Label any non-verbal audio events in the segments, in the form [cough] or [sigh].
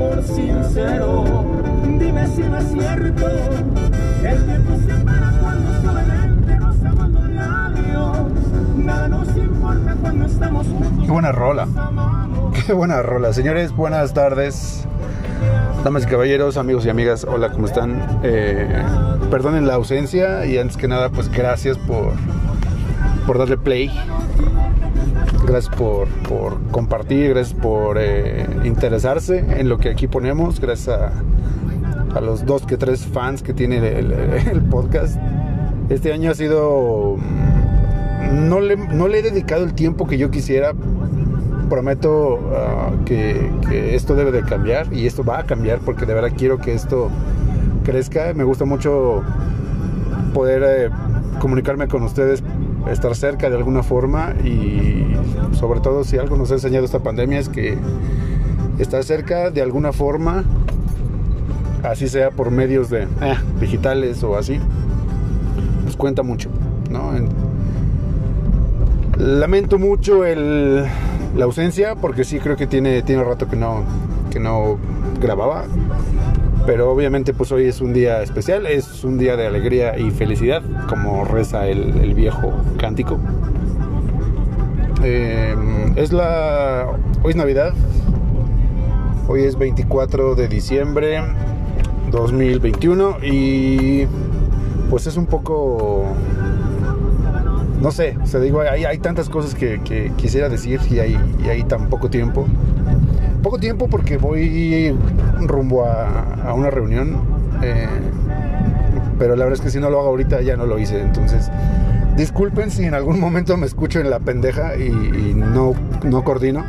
amor sincero. Dime si no es cierto, el tiempo se para cuando suavemente rozamos los labios. Nada nos importa cuando estamos juntos. Qué buena rola. nos amamos. Qué buena rola. Señores, buenas tardes. Damas y caballeros, amigos y amigas, hola, ¿cómo están? Eh, perdonen la ausencia y antes que nada, pues gracias por, por darle play. Gracias por, por compartir, gracias por eh, interesarse en lo que aquí ponemos, gracias a, a los dos que tres fans que tiene el, el podcast. Este año ha sido... mm, No le, no le he dedicado el tiempo que yo quisiera prometo ah, que, que esto debe de cambiar y esto va a cambiar porque de verdad quiero que esto crezca. Me gusta mucho poder eh, comunicarme con ustedes, estar cerca de alguna forma y sobre todo si algo nos ha enseñado esta pandemia es que estar cerca de alguna forma, así sea por medios de eh, digitales o así, pues cuenta mucho, ¿no? En- Lamento mucho el, la ausencia porque sí creo que tiene, tiene rato que no, que no grababa. Pero obviamente pues hoy es un día especial, es un día de alegría y felicidad, como reza el, viejo cántico. Eh, es la... Hoy es Navidad, hoy es 24 de diciembre 2021 y pues es un poco no sé, o sea, digo, hay, hay tantas cosas que, que quisiera decir y hay, y hay tan poco tiempo. Poco tiempo porque voy rumbo a, una reunión, eh, pero la verdad es que si no lo hago ahorita ya no lo hice, entonces disculpen si en algún momento me escucho en la pendeja y, y no, no coordino.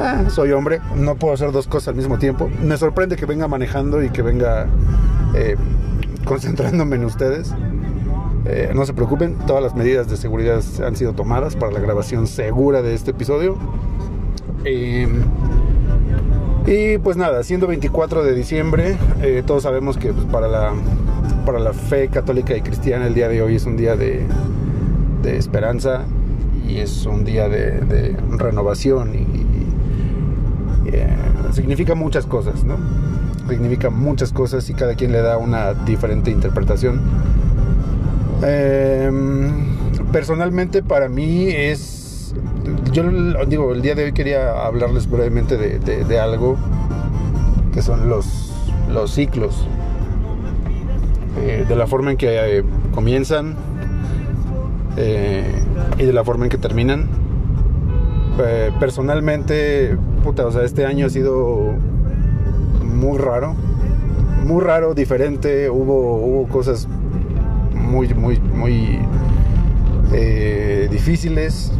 Ah, soy hombre, no puedo hacer dos cosas al mismo tiempo. Me sorprende que venga manejando y que venga eh, concentrándome en ustedes. Eh, no se preocupen, todas las medidas de seguridad han sido tomadas para la grabación segura de este episodio. Y pues nada, siendo 24 de diciembre, eh, todos sabemos que pues, para, la, para la fe católica y cristiana el día de hoy es un día de, de esperanza y es un día de, renovación y, eh, significa muchas cosas, ¿no? Significa muchas cosas y cada quien le da una diferente interpretación. Eh, personalmente para mí es, yo digo, el día de hoy quería hablarles brevemente de, algo que son los, los ciclos, Eh, de la forma en que eh, comienzan eh, y de la forma en que terminan. Personalmente, puta, o sea, este año ha sido muy raro, muy raro, diferente, hubo, hubo cosas muy, muy, muy difíciles.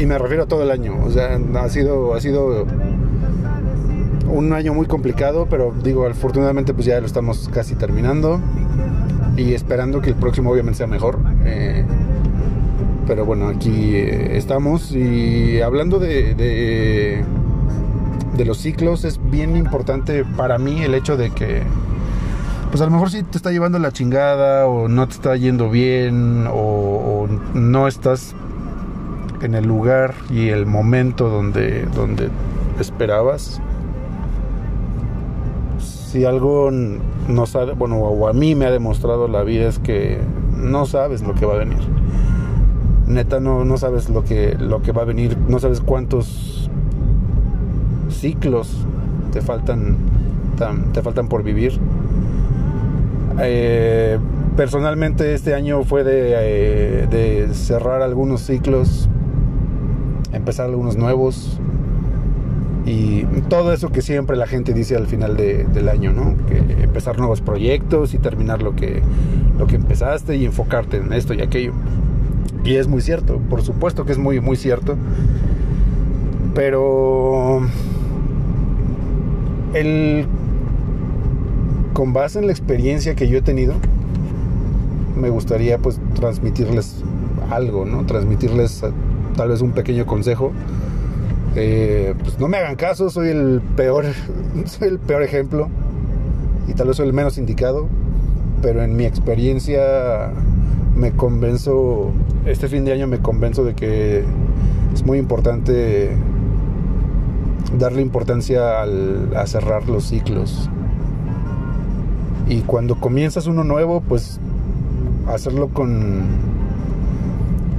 Y me refiero a todo el año. O sea, ha sido, ha sido un año muy complicado, pero digo, afortunadamente pues ya lo estamos casi terminando. Y esperando que el próximo obviamente sea mejor. Eh, pero bueno, aquí eh, estamos. Y hablando de, de, los ciclos, es bien importante para mí el hecho de que pues a lo mejor si te está llevando la chingada o no te está yendo bien o no estás en el lugar y el momento donde, donde esperabas. Si algo no sabe, bueno, o a mí me ha demostrado la vida es que no sabes lo que va a venir. Neta, no, no sabes lo que, lo que va a venir, no sabes cuántos ciclos te faltan, tan- te faltan por vivir. Eh, personalmente este año fue de, eh, de cerrar algunos ciclos, empezar algunos nuevos y todo eso que siempre la gente dice al final de- del año, ¿no? Que empezar nuevos proyectos y terminar lo que, lo que empezaste y enfocarte en esto y aquello. Y es muy cierto, por supuesto que es muy, muy cierto. Pero el con base en la experiencia que yo he tenido, me gustaría pues transmitirles algo, ¿no? Transmitirles tal vez un pequeño consejo. Eh, pues no me hagan caso, soy el peor, [laughs] soy el peor ejemplo. y tal vez soy el menos indicado, pero en mi experiencia me convenzo, este fin de año me convenzo de que es muy importante darle importancia a cerrar los ciclos. Y cuando comienzas uno nuevo, pues hacerlo con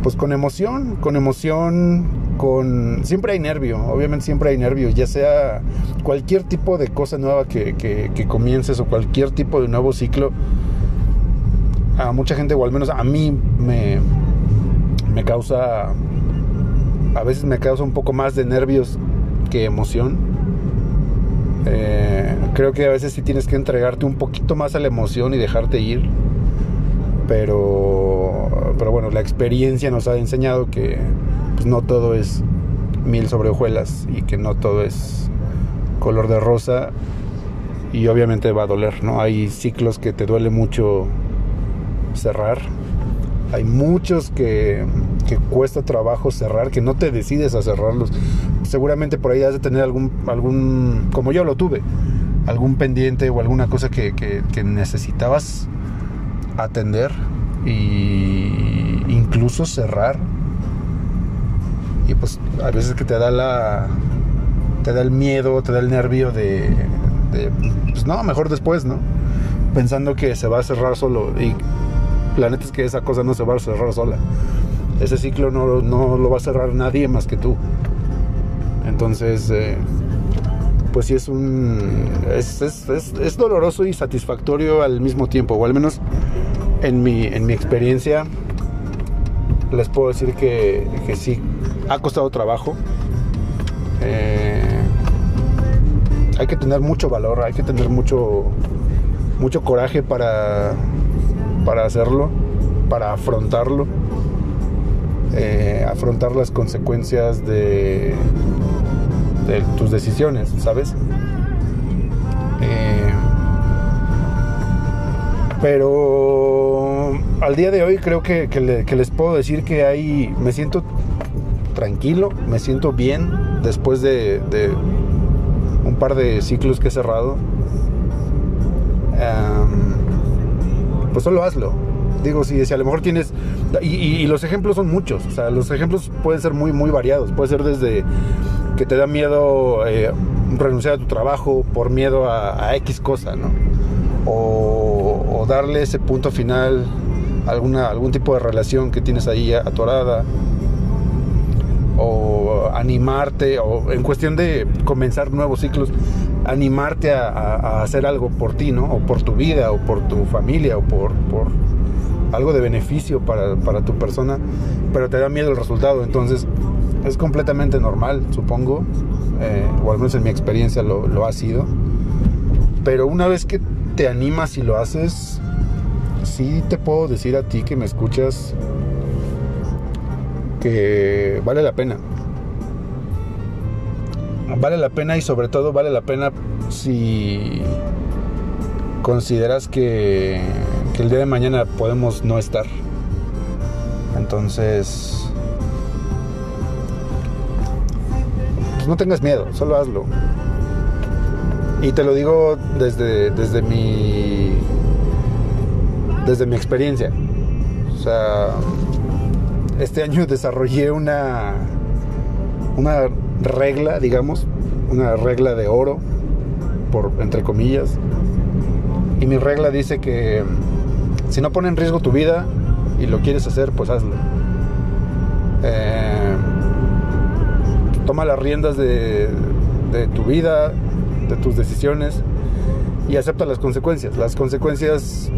pues con emoción, con emoción, con siempre hay nervio, obviamente siempre hay nervio, ya sea cualquier tipo de cosa nueva que, que comiences o cualquier tipo de nuevo ciclo, a mucha gente, o al menos a mí, me, me causa, a veces me causa un poco más de nervios que emoción. Eh, creo que a veces sí tienes que entregarte un poquito más a la emoción y dejarte ir. Pero, pero bueno, la experiencia nos ha enseñado que pues, no todo es miel sobre hojuelas y que no todo es color de rosa y obviamente va a doler, ¿no? Hay ciclos que te duele mucho cerrar. Hay muchos que, que cuesta trabajo cerrar, que no te decides a cerrarlos. Seguramente por ahí has de tener algún, algún como yo lo tuve, algún pendiente o alguna cosa que, que, necesitabas atender y incluso cerrar. Y pues a veces que te da la te da el miedo, te da el nervio de, pues no, mejor después, ¿no? Pensando que se va a cerrar solo y la neta es que esa cosa no se va a cerrar sola. Ese ciclo no, lo va a cerrar nadie más que tú. Entonces, eh, pues sí es un. Es, doloroso y satisfactorio al mismo tiempo, o al menos en mi, en mi experiencia, les puedo decir que, que sí, ha costado trabajo. Eh, hay que tener mucho valor, hay que tener mucho, mucho coraje para, para hacerlo, para afrontarlo, eh, afrontar las consecuencias de, de tus decisiones, ¿sabes? Pero al día de hoy creo que, les puedo decir que hay, me siento tranquilo, me siento bien después de, de un par de ciclos que he cerrado pues solo hazlo. Digo, si, si a lo mejor tienes... Y, los ejemplos son muchos, o sea, los ejemplos pueden ser muy, muy variados. Puede ser desde que te da miedo eh, renunciar a tu trabajo por miedo a, X cosa, ¿no? Darle ese punto final a alguna, algún tipo de relación que tienes ahí atorada. O animarte, o en cuestión de comenzar nuevos ciclos, animarte a, hacer algo por ti, ¿no? O por tu vida, o por tu familia, o por, por algo de beneficio para, tu persona, pero te da miedo el resultado. Entonces, es completamente normal, supongo, eh, o al menos en mi experiencia lo, lo ha sido. Pero una vez que te animas y lo haces, sí te puedo decir a ti que me escuchas que vale la pena vale la pena y sobre todo vale la pena si consideras que, el día de mañana podemos no estar. Entonces, pues no tengas miedo, solo hazlo. Y te lo digo desde, desde mi desde mi experiencia. Este [laughs] año desarrollé una una regla, digamos, una regla de oro, por entre comillas. Y mi regla dice que si no pone en riesgo tu vida y lo quieres hacer, pues hazlo. Eh, toma las riendas de tu vida, de tus decisiones y acepta las consecuencias. Las consecuencias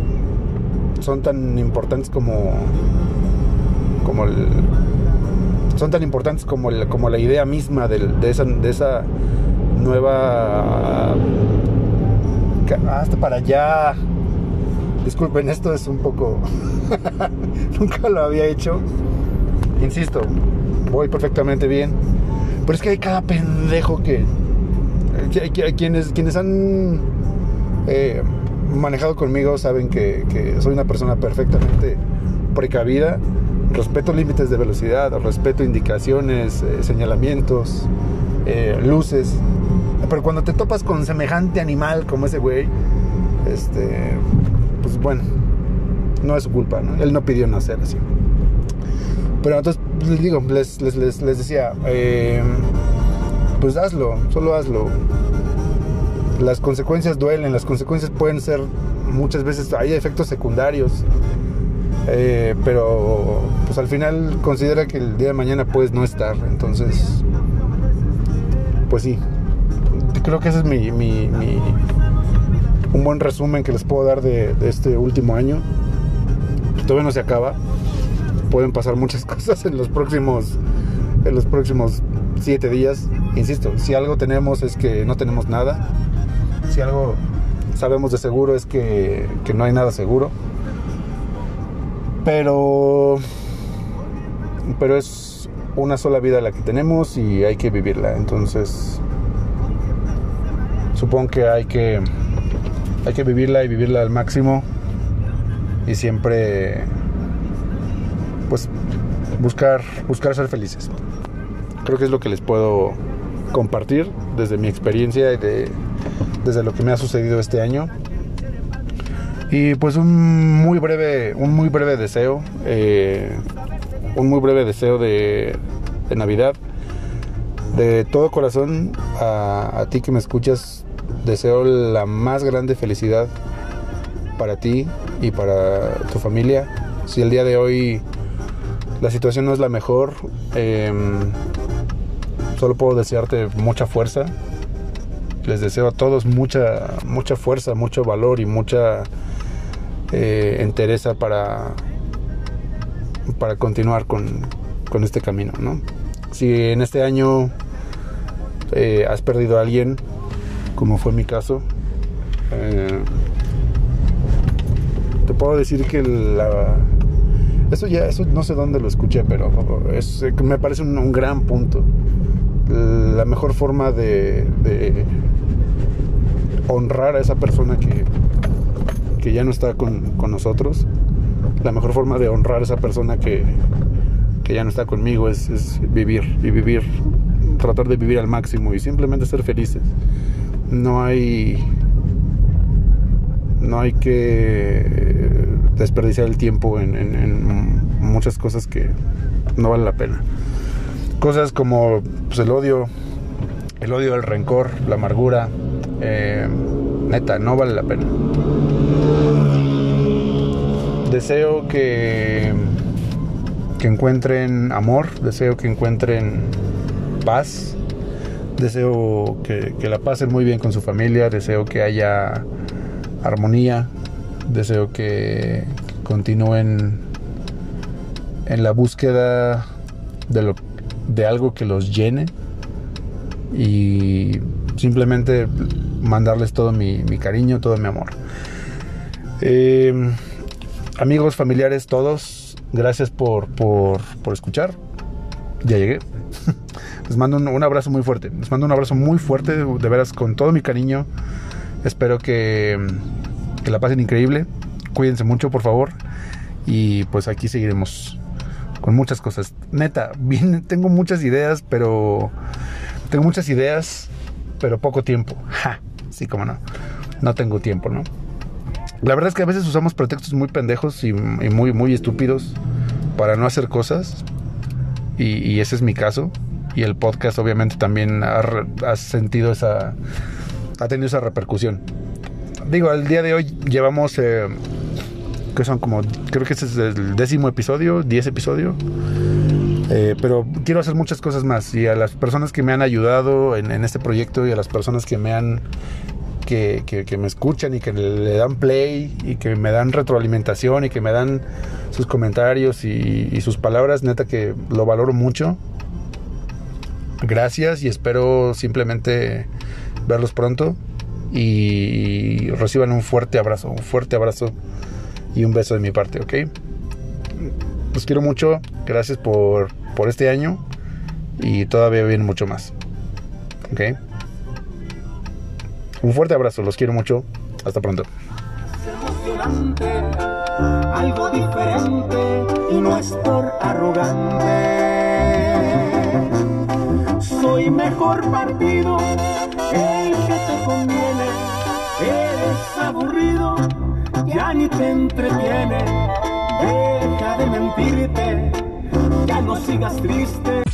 son tan importantes como como el, son tan importantes como, como la idea misma de, esa, de esa nueva... Hasta para allá. Disculpen, esto es un poco... [laughs] Nunca lo había hecho. Insisto, voy perfectamente bien. Pero es que hay cada pendejo que... quienes, quienes han eh, manejado conmigo saben que, soy una persona perfectamente precavida respeto límites de velocidad, respeto indicaciones, eh, señalamientos, eh, luces. Pero cuando te topas con semejante animal como ese güey, Este, pues bueno, no es su culpa. Él no pidió nacer así. Pero entonces, pues, les digo, les, les, les, les decía, eh, pues hazlo, solo hazlo. Las consecuencias duelen, las consecuencias pueden ser muchas veces, hay efectos secundarios. Eh, pero pues al final considera que el día de mañana puedes no estar. Entonces, pues sí, creo que ese es mi, un buen resumen que les puedo dar de, de este último año. Todavía no se acaba. Pueden pasar muchas [laughs] cosas en los próximos en los próximos siete días. Insisto, si algo tenemos es que no tenemos nada. Si algo sabemos de seguro es que, que no hay nada seguro. Pero pero es una sola vida la que tenemos y hay que vivirla. Entonces supongo que hay que hay que vivirla y vivirla al máximo y siempre pues buscar buscar ser felices creo que es lo que les puedo compartir desde mi experiencia y de, desde lo que me ha sucedido este año y pues un muy breve un muy breve deseo eh, un muy breve deseo de, navidad de todo corazón a, ti que me escuchas deseo la más grande felicidad para ti y para tu familia. Si el día de hoy la situación no es la mejor, eh, solo puedo desearte mucha fuerza. Les deseo a todos mucha, mucha fuerza, mucho valor y mucha eh, entereza para, para continuar con, con este camino. ¿no? Si en este año eh, has perdido a alguien, como fue mi caso, eh, te puedo decir que la, eso ya, eso no sé dónde lo escuché, pero es, me parece un, un gran punto. La mejor forma de, de, honrar a esa persona que, que ya no está con, con, nosotros, la mejor forma de honrar a esa persona que, que ya no está conmigo es, vivir y vivir, tratar de vivir al máximo y simplemente ser felices. No hay no hay que desperdiciar el tiempo en, en, muchas cosas que no valen la pena. Cosas como pues, el odio, el odio, el rencor, la amargura, eh, neta, no vale la pena. Deseo que, que encuentren amor, deseo que encuentren paz, deseo que, que la pasen muy bien con su familia, deseo que haya armonía. Deseo que continúen en la búsqueda de, lo, de algo que los llene y simplemente mandarles todo mi, cariño, todo mi amor. Eh, amigos, familiares, todos, gracias por, por, por escuchar. Ya llegué. [laughs] Les mando un, abrazo muy fuerte. Les mando un abrazo muy fuerte, de veras, con todo mi cariño. Espero que, que la pasen increíble. Cuídense mucho, por favor. Y pues aquí seguiremos con muchas cosas. Neta, [laughs] bien, tengo muchas ideas, pero tengo muchas ideas, pero poco tiempo. Sí, como no. No tengo tiempo, ¿no? La verdad es que a veces usamos pretextos muy pendejos y, muy, muy estúpidos para no hacer cosas. Y, ese es mi caso. Y el podcast obviamente también ha, ha sentido esa... ha tenido esa repercusión digo, al día de hoy llevamos, eh, que son como, creo que este es el décimo episodio, diez episodio. Eh, pero quiero hacer muchas cosas más y a las personas que me han ayudado en, este proyecto y a las personas que me han que, me escuchan y que le dan play y que me dan retroalimentación y que me dan sus comentarios y, y sus palabras, neta que lo valoro mucho. Gracias y espero simplemente verlos pronto y reciban un fuerte abrazo, un fuerte abrazo y un beso de mi parte, ¿ok? Los quiero mucho, gracias por, por este año y todavía viene mucho más, ¿ok? Un fuerte abrazo, los quiero mucho, hasta pronto. algo diferente y no es por arrogante. Soy mejor partido el que te conviene Eres aburrido, ya ni te entretiene. Deja de mentirte, ya no sigas triste.